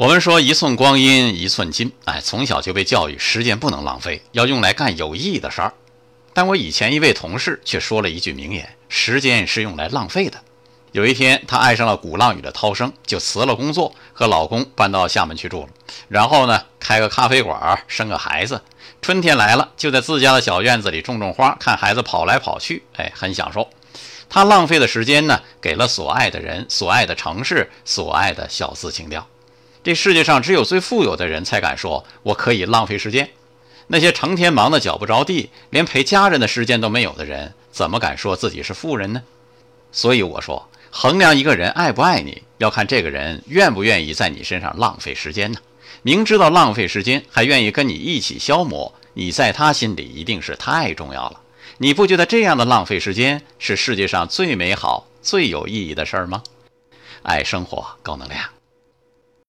我们说一寸光阴一寸金，哎，从小就被教育时间不能浪费，要用来干有意义的事儿。但我以前一位同事却说了一句名言：时间是用来浪费的。有一天，她爱上了鼓浪屿的涛声，就辞了工作，和老公搬到厦门去住了。然后呢，开个咖啡馆，生个孩子。春天来了，就在自家的小院子里种种花，看孩子跑来跑去，哎，很享受。她浪费的时间呢，给了所爱的人、所爱的城市、所爱的小资情调。这世界上只有最富有的人才敢说“我可以浪费时间”，那些成天忙得脚不着地，连陪家人的时间都没有的人，怎么敢说自己是富人呢？所以我说，衡量一个人爱不爱你，要看这个人愿不愿意在你身上浪费时间呢。明知道浪费时间，还愿意跟你一起消磨，你在他心里一定是太重要了。你不觉得这样的浪费时间是世界上最美好、最有意义的事儿吗？爱生活，高能量。